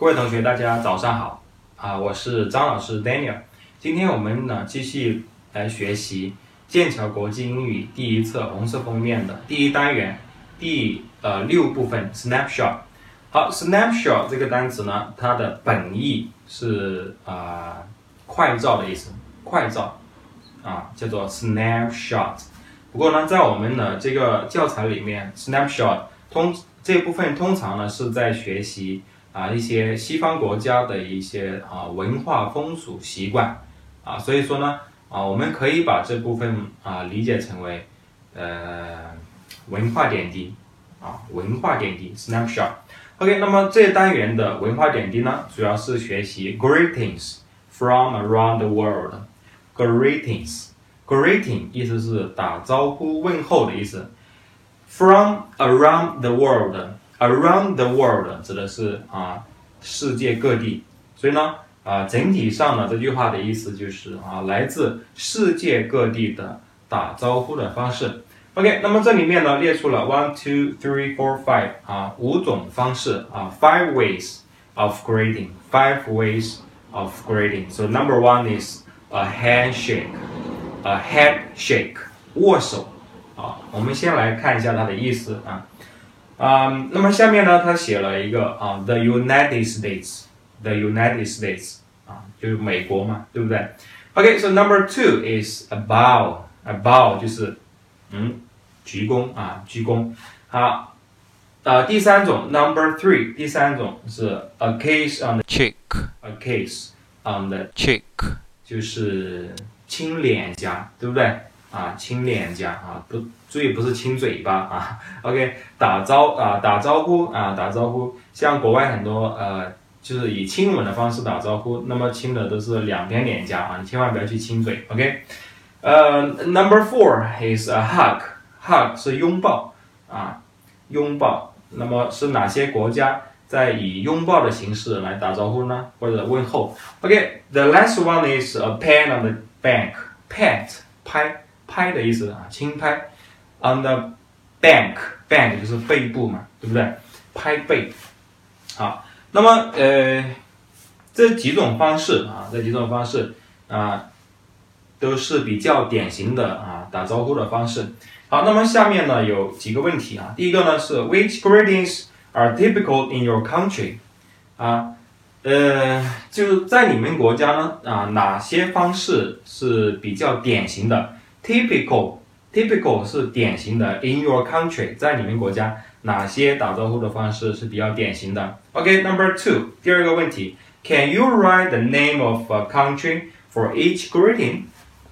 各位同学，大家早上好啊！我是张老师 Daniel。今天我们呢继续来学习剑桥国际英语第一册红色封面的第一单元第呃六部分 snapshot。好，snapshot 这个单词呢，它的本意是啊快照的意思，快照啊叫做 snapshot。不过呢，在我们的这个教材里面，snapshot 通这部分通常呢是在学习啊一些西方国家的一些啊文化风俗习惯啊，所以说呢啊我们可以把这部分啊理解成为呃文化点滴啊文化点滴 snapshot。OK，那么这单元的文化点滴呢，主要是学习 greetings from around the world。greetings，greeting 意思是打招呼问候的意思。From around the world Around the world 指的是啊世界各地，所以呢啊整体上呢这句话的意思就是啊来自世界各地的打招呼的方式。OK，那么这里面呢列出了 one two three four five 啊五种方式啊 five ways of greeting five ways of greeting. So number one is a handshake, a head shake 握手啊。我们先来看一下它的意思啊啊。那么下面呢，他写了一个啊，the United States，the United States 啊，就是美国嘛，对不对？OK，so number two is a bow，a bow 就是嗯，鞠躬啊，鞠躬。好，呃，第三种，number three，第三种是 a kiss on the cheek，a kiss on the cheek，就是亲脸颊，对不对？啊，亲脸颊啊，不，注意不是亲嘴巴啊。OK，打招啊，打招呼啊，打招呼。像国外很多呃，就是以亲吻的方式打招呼，那么亲的都是两边脸颊啊，你千万不要去亲嘴。OK。呃，Number four is a hug，hug 是拥抱啊，拥抱。那么是哪些国家在以拥抱的形式来打招呼呢？或者问候？OK，the last one is a pat on the back，pat 拍拍的意思啊，轻拍。On the back，back 就是背部嘛，对不对？拍背。好，那么呃，这几种方式啊，这几种方式啊。都是比较典型的啊打招呼的方式。好，那么下面呢有几个问题啊。第一个呢是 Which greetings are typical in your country？啊，呃，就在你们国家呢啊哪些方式是比较典型的？Typical，typical 是典型的。In your country，在你们国家哪些打招呼的方式是比较典型的？OK，Number two，第二个问题，Can you write the name of a country for each greeting？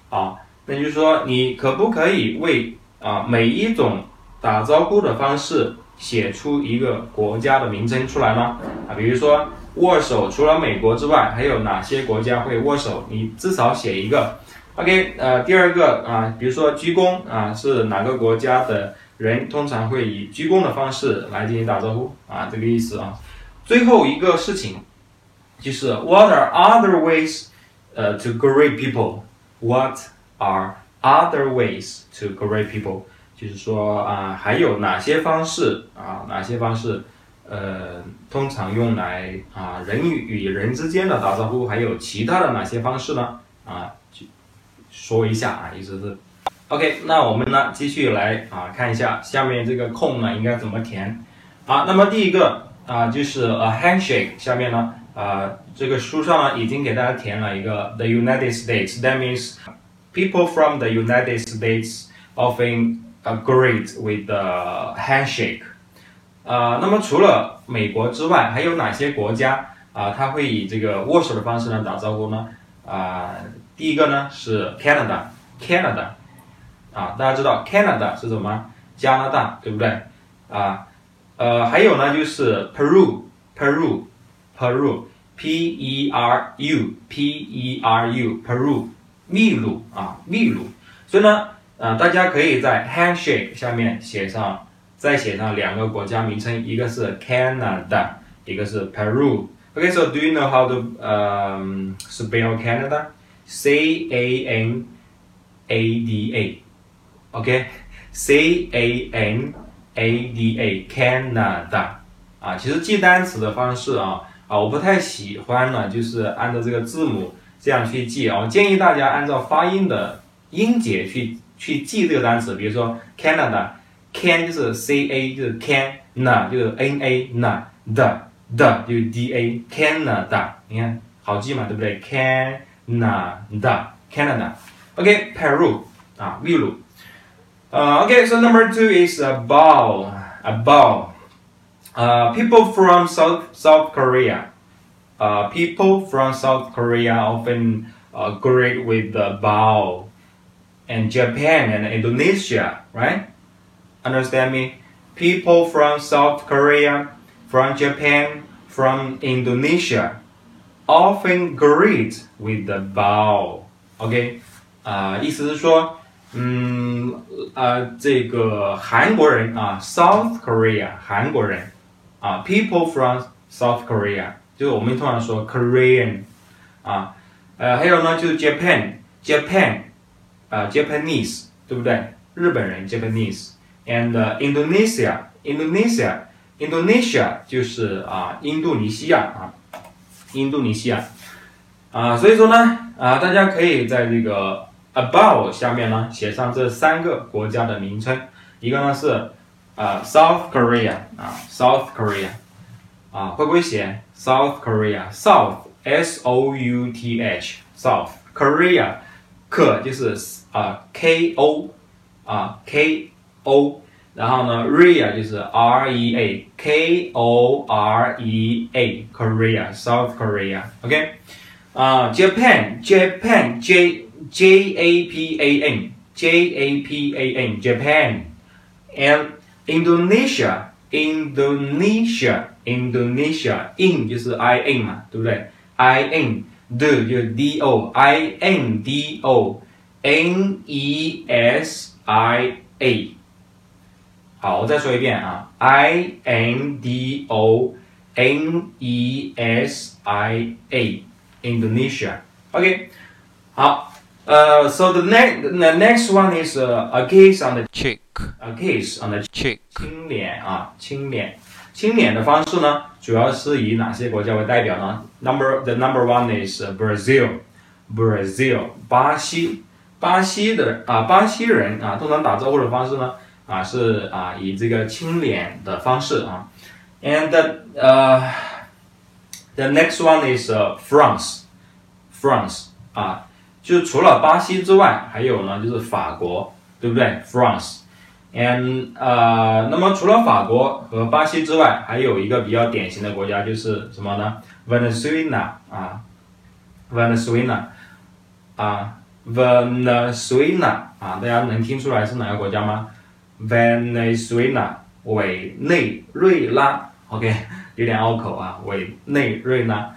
啊，那就是说，你可不可以为啊每一种打招呼的方式写出一个国家的名称出来呢？啊，比如说握手，除了美国之外，还有哪些国家会握手？你至少写一个。OK，呃，第二个啊，比如说鞠躬啊，是哪个国家的人通常会以鞠躬的方式来进行打招呼啊？这个意思啊。最后一个事情就是 What are other ways 呃 to greet people？What are other ways to greet people？就是说啊，还有哪些方式啊？哪些方式？呃，通常用来啊人与人之间的打招呼，还有其他的哪些方式呢？啊，说一下啊，意思是 OK。那我们呢，继续来啊看一下下面这个空呢应该怎么填。好，那么第一个啊就是 a handshake，下面呢。啊，这个书上呢已经给大家填了一个 the United States. That means people from the United States often agreed with the handshake. 啊，那么除了美国之外，还有哪些国家啊？他会以这个握手的方式呢打招呼呢？啊，第一个呢是 Canada，Canada，啊，大家知道 Canada 是什么？加拿大，对不对？啊，呃，还有呢就是 Peru，Peru，Peru。P E R U P E R U Peru 秘鲁啊秘鲁，所以呢，呃，大家可以在 handshake 下面写上，再写上两个国家名称，一个是 Canada，一个是 Peru。Okay, so do you know how to um, spell Canada? C A N A D A. OK, C A N A D A Canada 啊，其实记单词的方式啊。啊，我不太喜欢呢，就是按照这个字母这样去记啊。我建议大家按照发音的音节去去记这个单词。比如说 Canada，can 就是 C A 就是 can，na 就是 NA，na 的的就是 D A Canada，你看好记嘛，对不对？Can Canada, Canada. Okay, Peru, ah, Uh, okay, so number two is a bow, a bow. Uh, people from South South Korea. Uh, people from South Korea often uh, greet with the bow, and Japan and Indonesia, right? Understand me? People from South Korea, from Japan, from Indonesia often greet with the bow. OK，啊、uh,，意思是说。嗯，呃，这个韩国人啊，South Korea，韩国人啊，people from South Korea，就是我们通常说 Korean，啊，呃，还有呢，就是 Japan，Japan，啊，Japanese，对不对？日本人 Japanese，and Indonesia，Indonesia，Indonesia 就是啊，印度尼西亚啊， 印度尼西亚，啊，所以说呢，啊，大家可以在这个。Above 下面呢，写上这三个国家的名称，一个呢是啊 South Korea 啊 South Korea 啊会不会写 South Korea South S O U T H South Korea 可就是啊 K O 啊 K O，然后呢 Rea 就是 R E A K O R E A Korea South Korea OK 啊 Japan Japan J J A P A N J A P A N Japan and Indonesia Indonesia Indonesia in 就是 I N 嘛，对不对？I N 的就是 D O I N D O N E S I A。 好，我再说一遍啊，I N D O N E S I A Indonesia。OK，好。Uh, so the next the next one is uh, a kiss on the cheek. A kiss on the cheek. 亲脸啊，亲脸。亲脸的方式呢，主要是以哪些国家为代表呢？Number the number one is Brazil. Brazil 巴西。巴西的啊，巴西人啊，通常打招呼的方式呢， 啊是啊以这个清脸的方式啊。And 呃、uh,，the next one is、uh, France. France 啊。就除了巴西之外，还有呢，就是法国，对不对？France。and 呃，那么除了法国和巴西之外，还有一个比较典型的国家就是什么呢？Venezuela 啊，Venezuela 啊，Venezuela 啊，大家能听出来是哪个国家吗？Venezuela，委内瑞拉，OK，有点拗口啊，委内瑞拉。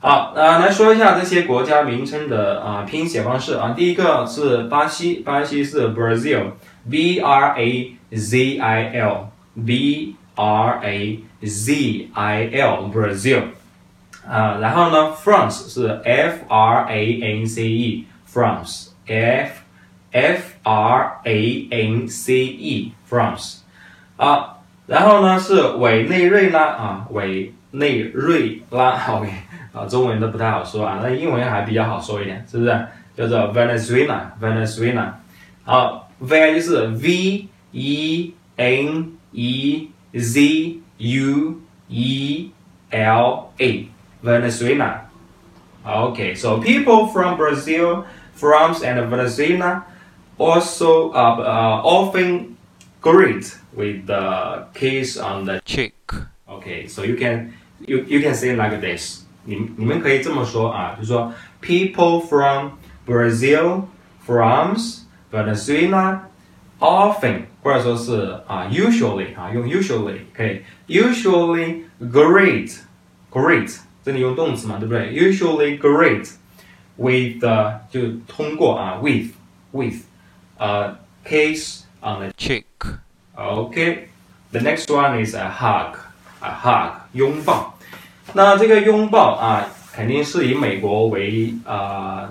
好，呃，来说一下这些国家名称的啊拼写方式啊。第一个是巴西，巴西是 Brazil，B R A Z I L，B R A Z I L，Brazil。啊，然后呢，France 是 F R A N C E，France，F F R A N C E，France。啊，然后呢是委内瑞拉啊，委内瑞拉，OK。啊，中文都不太好说啊，那英文还比较好说一点，是不是？叫做 Venezuela，Venezuela。好，V 就是 V E N E Z U E L A，Venezuela。Okay，so people from Brazil, France, and Venezuela also uh, uh, often greet with the kiss on the cheek. Okay, so you can you you can say like this. 你你们可以这么说啊，就是说 people from Brazil, France, Venezuela often 或者说是啊 usually 啊用 usually 可以 usually great great 这里用动词嘛，对不对？usually great with 就通过啊 with with 呃 kiss on the cheek. Okay, the next one is a hug a hug 拥抱。那这个拥抱啊，肯定是以美国为啊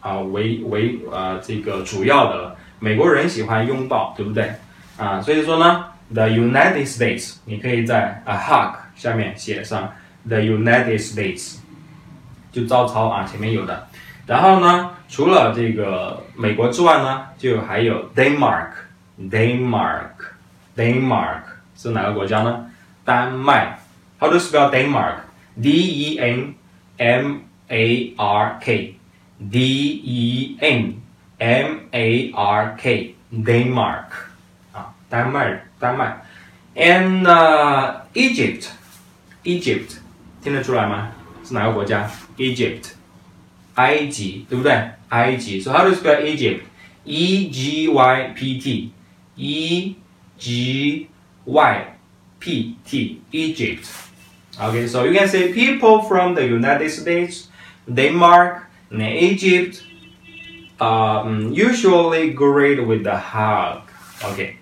啊为为啊这个主要的，美国人喜欢拥抱，对不对？啊，所以说呢，the United States，你可以在 a hug 下面写上 the United States，就照抄啊，前面有的。然后呢，除了这个美国之外呢，就还有 Denmark，Denmark，Denmark 是哪个国家呢？丹麦。How to spell Denmark？D E N M A R K，D E N M A R K，Denmark 啊，丹麦，丹麦。And Egypt，Egypt 听得出来吗？是哪个国家？Egypt。埃及，对不对？埃及，So how to spell Egypt？E G Y P T，E G Y P T，Egypt。Okay, so you can say people from the United States, Denmark, and Egypt um, usually greet with a hug. Okay,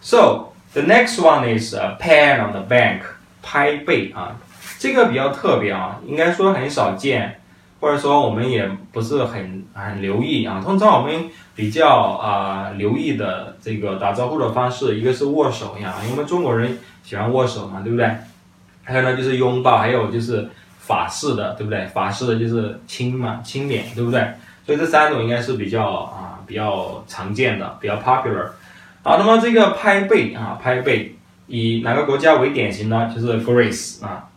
so the next one is a pat on the back，拍背啊，这个比较特别啊，应该说很少见。 或者说我们也不是很很留意啊。通常我们比较啊留意的这个打招呼的方式，一个是握手呀，因为我们中国人喜欢握手嘛，对不对？还有呢就是拥抱，还有就是法式的，对不对？法式的就是亲嘛，亲脸，对不对？所以这三种应该是比较啊比较常见的，比较 popular。好，那么这个拍背啊，拍背以哪个国家为典型呢？就是 Greece 啊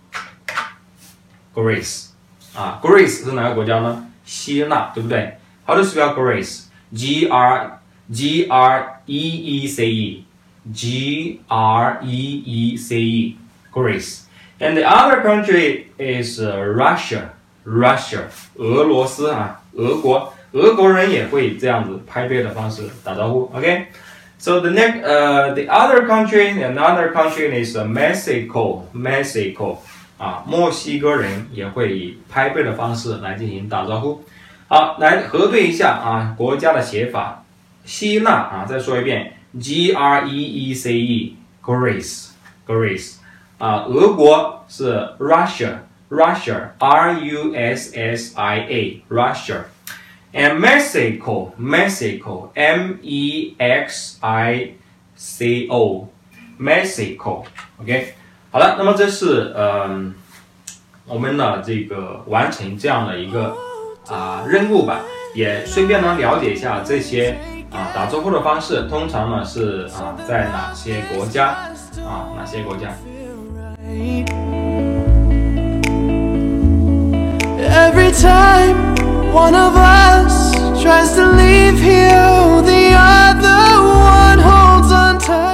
，Greece。啊，Greece 是哪个国家呢？希腊，对不对？How to spell Greece？G R G R E E C E，G R E E C E，Greece。And the other country is Russia。Russia，俄罗斯啊，俄国，俄国人也会这样子拍背的方式打招呼。OK，so the next，呃，the other country，another country is Mexico，Mexico。 啊，墨西哥人也会以拍背的方式来进行打招呼。好，来核对一下啊，国家的写法。希腊啊，再说一遍，G R E E C E，Greece，Greece。啊，俄国是 Russia，Russia，R U S S I A，Russia。And Mexico，Mexico，M E X I C O，Mexico，OK。好了，那么这是嗯，我们的这个完成这样的一个啊任务吧，也顺便呢了解一下这些啊打招呼的方式，通常呢是啊在哪些国家啊哪些国家。Every time one of us tries to leave here, the other one holds on tight.